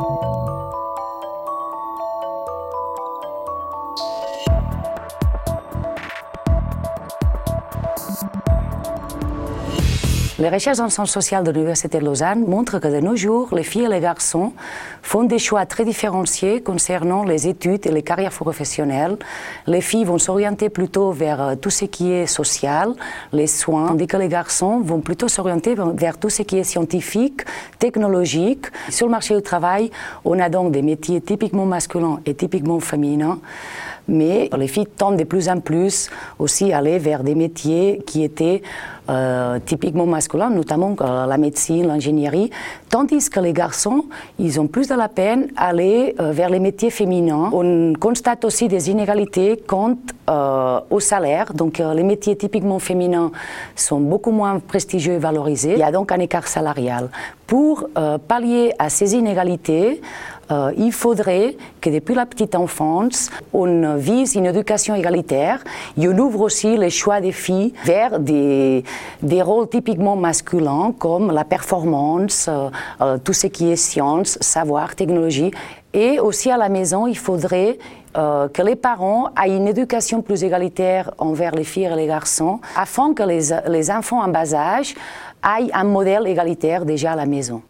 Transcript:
Música Les recherches en sciences sociales de l'Université de Lausanne montrent que de nos jours, les filles et les garçons font des choix très différenciés concernant les études et les carrières professionnelles. Les filles vont s'orienter plutôt vers euh, tout ce qui est social, les soins, tandis que les garçons vont plutôt s'orienter vers tout ce qui est scientifique, technologique. Sur le marché du travail, on a donc des métiers typiquement masculins et typiquement féminins mais les filles tendent de plus en plus aussi à aller vers des métiers qui étaient euh, typiquement masculins, notamment euh, la médecine, l'ingénierie, tandis que les garçons, ils ont plus de la peine à aller euh, vers les métiers féminins. On constate aussi des inégalités quant au salaire, donc les métiers typiquement féminins sont beaucoup moins prestigieux et valorisés. Il y a donc un écart salarial. Pour pallier à ces inégalités, euh, il faudrait que depuis la petite enfance, on vise une éducation égalitaire et on ouvre aussi les choix des filles vers des, des rôles typiquement masculins comme la performance, euh, euh, tout ce qui est science, savoir, technologie. Et aussi à la maison, il faudrait que les parents aient une éducation plus égalitaire envers les filles et les garçons, afin que les, les enfants en bas âge aient un modèle égalitaire déjà à la maison.